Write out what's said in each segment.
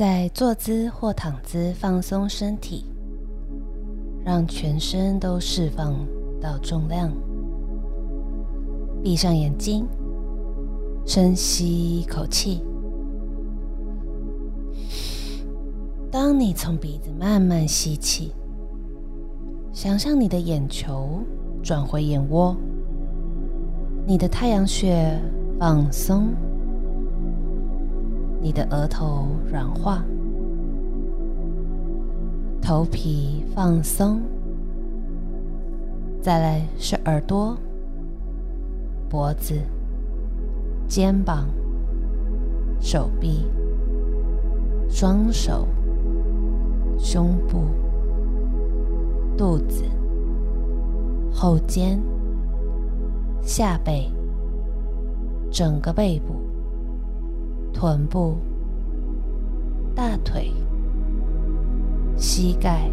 在坐姿或躺姿放松身体，让全身都释放到重量。闭上眼睛，深吸一口气。当你从鼻子慢慢吸气，想象你的眼球转回眼窝，你的太阳穴放松。你的额头软化，头皮放松，再来是耳朵、脖子、肩膀、手臂、双手、胸部、肚子、后肩、下背、整个背部。臀部、大腿、膝盖、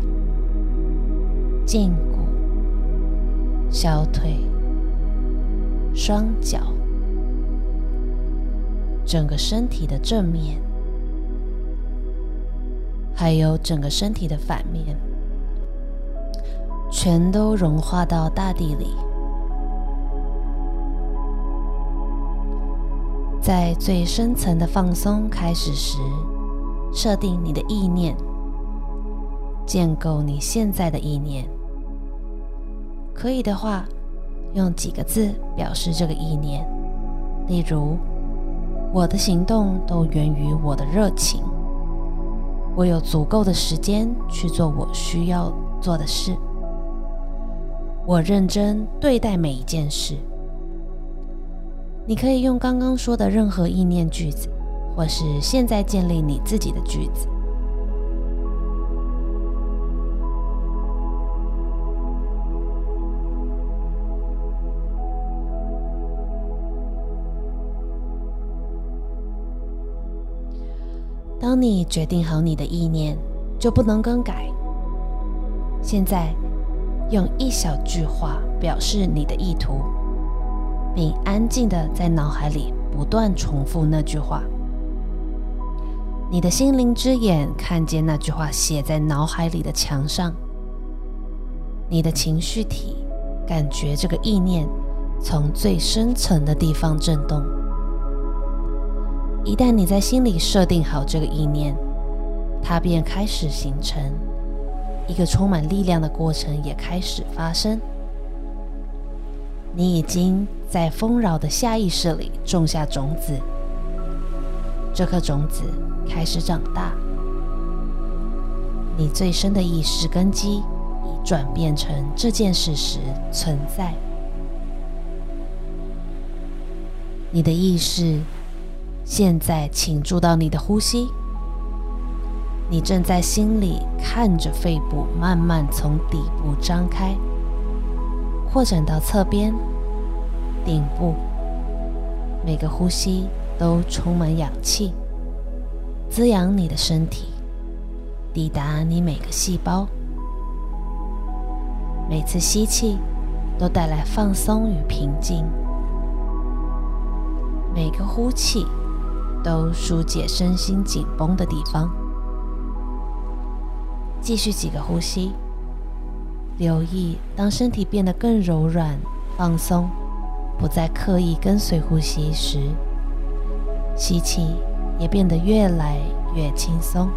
胫骨、小腿、双脚，整个身体的正面，还有整个身体的反面，全都融化到大地里。在最深层的放松开始时，设定你的意念，建构你现在的意念。可以的话，用几个字表示这个意念，例如：“我的行动都源于我的热情，我有足够的时间去做我需要做的事，我认真对待每一件事。”你可以用刚刚说的任何意念句子，或是现在建立你自己的句子。当你决定好你的意念，就不能更改。现在，用一小句话表示你的意图。并安静的在脑海里不断重复那句话。你的心灵之眼看见那句话写在脑海里的墙上。你的情绪体感觉这个意念从最深层的地方震动。一旦你在心里设定好这个意念，它便开始形成，一个充满力量的过程也开始发生。你已经在丰饶的下意识里种下种子，这颗种子开始长大。你最深的意识根基已转变成这件事实存在。你的意识现在请注到你的呼吸，你正在心里看着肺部慢慢从底部张开。扩展到侧边、顶部，每个呼吸都充满氧气，滋养你的身体，抵达你每个细胞。每次吸气都带来放松与平静，每个呼气都疏解身心紧绷的地方。继续几个呼吸。留意，当身体变得更柔软、放松，不再刻意跟随呼吸时，吸气也变得越来越轻松。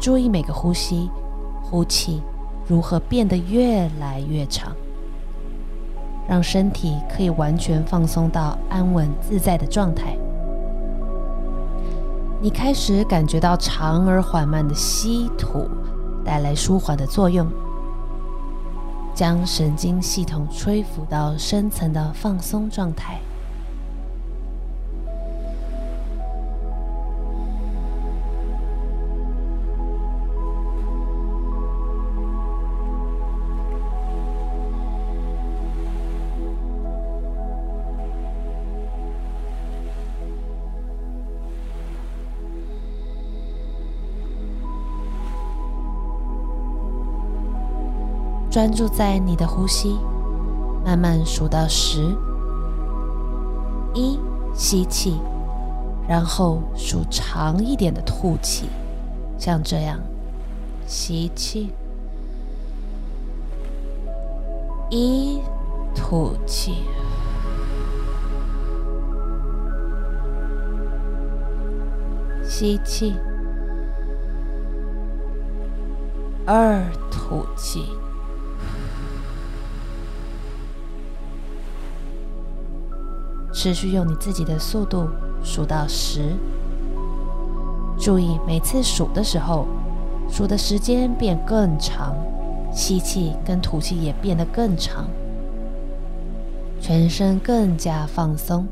注意每个呼吸、呼气如何变得越来越长，让身体可以完全放松到安稳自在的状态。你开始感觉到长而缓慢的吸吐带来舒缓的作用，将神经系统吹拂到深层的放松状态。专注在你的呼吸，慢慢数到十，一，吸气，然后数长一点的吐气，像这样，吸气，一，吐气，吸气，二，吐气。持续用你自己的速度数到十，注意每次数的时候，数的时间变更长，吸气跟吐气也变得更长，全身更加放松。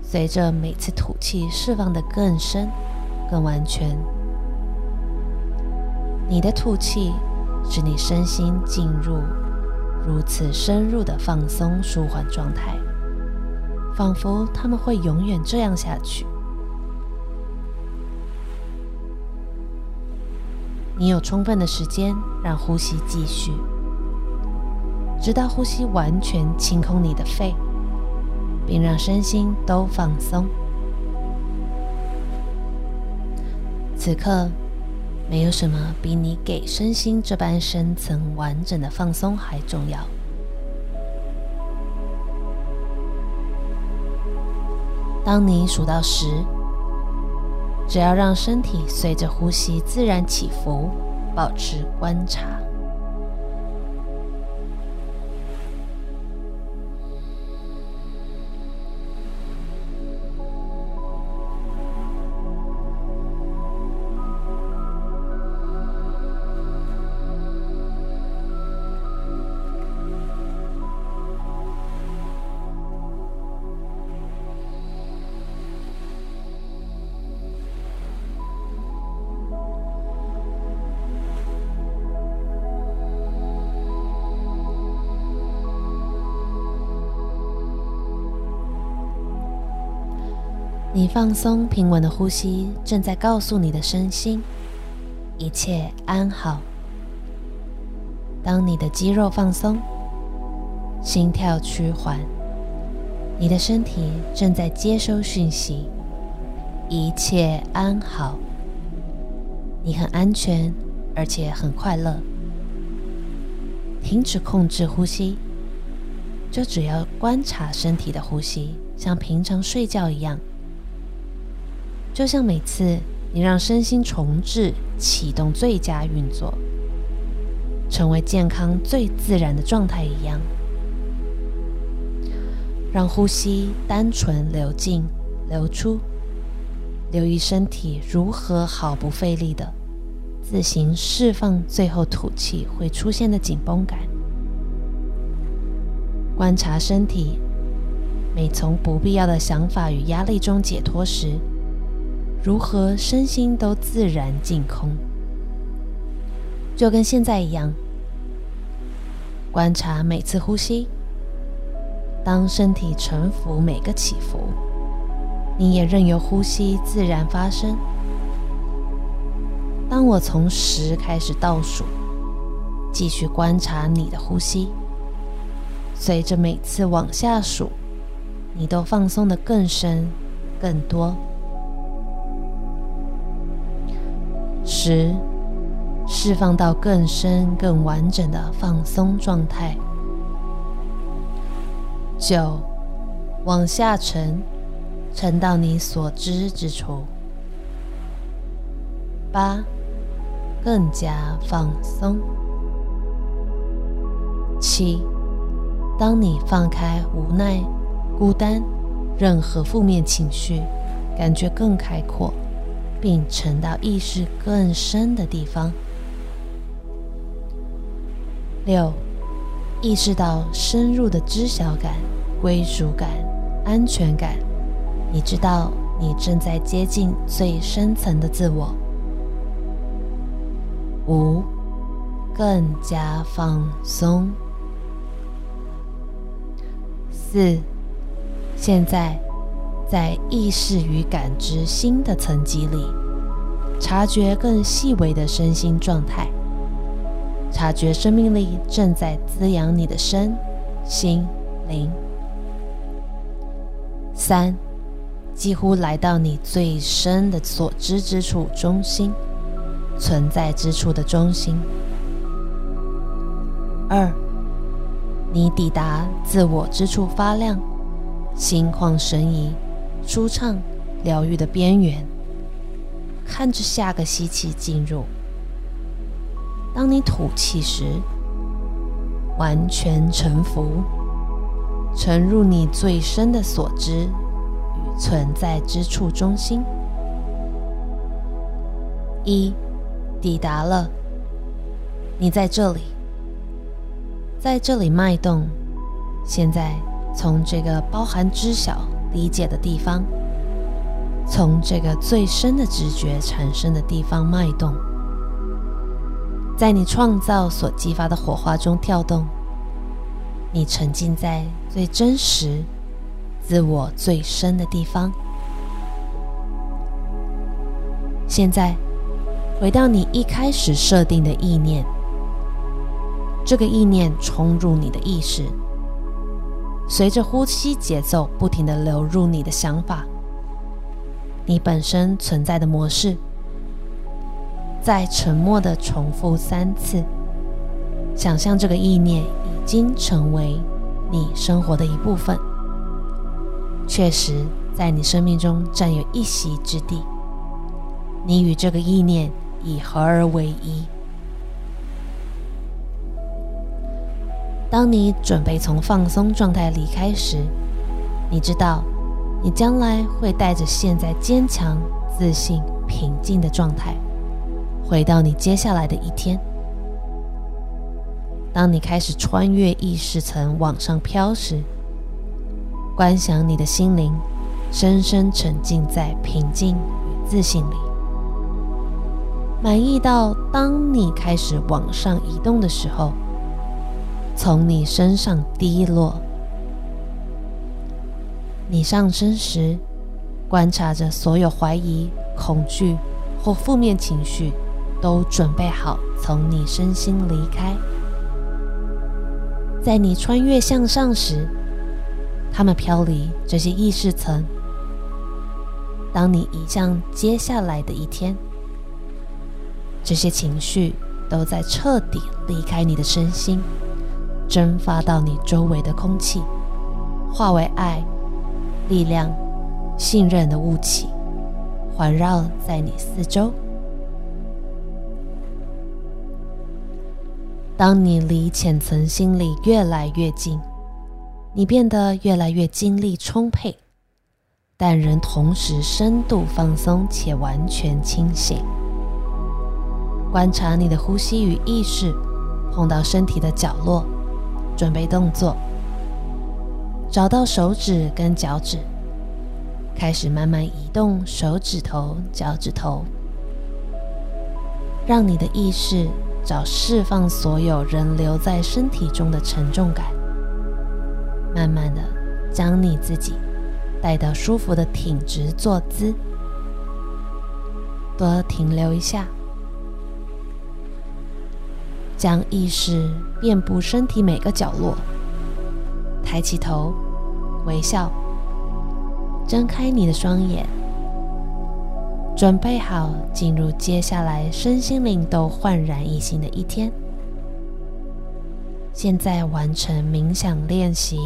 随着每次吐气释放的更深、更完全，你的吐气使你身心进入如此深入的放松舒缓状态。仿佛他们会永远这样下去。你有充分的时间让呼吸继续，直到呼吸完全清空你的肺，并让身心都放松。此刻，没有什么比你给身心这般深层完整的放松还重要。当你数到十，只要让身体随着呼吸自然起伏，保持观察。你放松平稳的呼吸，正在告诉你的身心一切安好。当你的肌肉放松，心跳趋缓，你的身体正在接收讯息，一切安好。你很安全，而且很快乐。停止控制呼吸，就只要观察身体的呼吸，像平常睡觉一样。就像每次你让身心重置、启动最佳运作，成为健康最自然的状态一样，让呼吸单纯流进、流出，留意身体如何毫不费力的自行释放最后吐气会出现的紧绷感，观察身体每从不必要的想法与压力中解脱时。如何身心都自然净空，就跟现在一样。观察每次呼吸，当身体沉浮每个起伏，你也任由呼吸自然发生。当我从十开始倒数，继续观察你的呼吸，随着每次往下数，你都放松的更深、更多。十，释放到更深、更完整的放松状态。九，往下沉，沉到你所知之处。八，更加放松。七，当你放开无奈、孤单、任何负面情绪，感觉更开阔。并沉到意识更深的地方。六，意识到深入的知晓感、归属感、安全感。你知道你正在接近最深层的自我。五，更加放松。四，现在。在意识与感知新的层级里，察觉更细微的身心状态，察觉生命力正在滋养你的身心灵。三，几乎来到你最深的所知之处中心，存在之处的中心。二，你抵达自我之处发亮、心旷神怡、舒畅、疗愈的边缘，看着下个吸气进入。当你吐气时，完全臣服，沉入你最深的所知与存在之处中心。一，抵达了，你在这里。在这里脉动，现在从这个包含知晓、理解的地方，从这个最深的直觉产生的地方脉动，在你创造所激发的火花中跳动。你沉浸在最真实、自我最深的地方。现在，回到你一开始设定的意念。这个意念冲入你的意识，随着呼吸节奏不停的流入你的想法，你本身存在的模式，在沉默的重复三次，想象这个意念已经成为你生活的一部分，确实在你生命中占有一席之地。你与这个意念已合而为一。当你准备从放松状态离开时，你知道，你将来会带着现在坚强、自信、平静的状态，回到你接下来的一天。当你开始穿越意识层往上飘时，观想你的心灵深深沉浸在平静与自信里，满意到当你开始往上移动的时候。从你身上滴落。你上升时，观察着所有怀疑、恐惧或负面情绪，都准备好从你身心离开。在你穿越向上时，他们飘离这些意识层。当你移向接下来的一天，这些情绪都在彻底离开你的身心。蒸发到你周围的空气，化为爱、力量、信任的雾气，环绕在你四周。当你离浅层心理越来越近，你变得越来越精力充沛，但仍同时深度放松且完全清醒。观察你的呼吸与意识碰到身体的角落。准备动作，找到手指跟脚趾，开始慢慢移动手指头、脚趾头，让你的意识找释放所有人留在身体中的沉重感，慢慢的将你自己带到舒服的挺直坐姿，多停留一下。将意识遍布身体每个角落，抬起头，微笑，睁开你的双眼，准备好进入接下来身心灵都焕然一新的一天。现在完成冥想练习。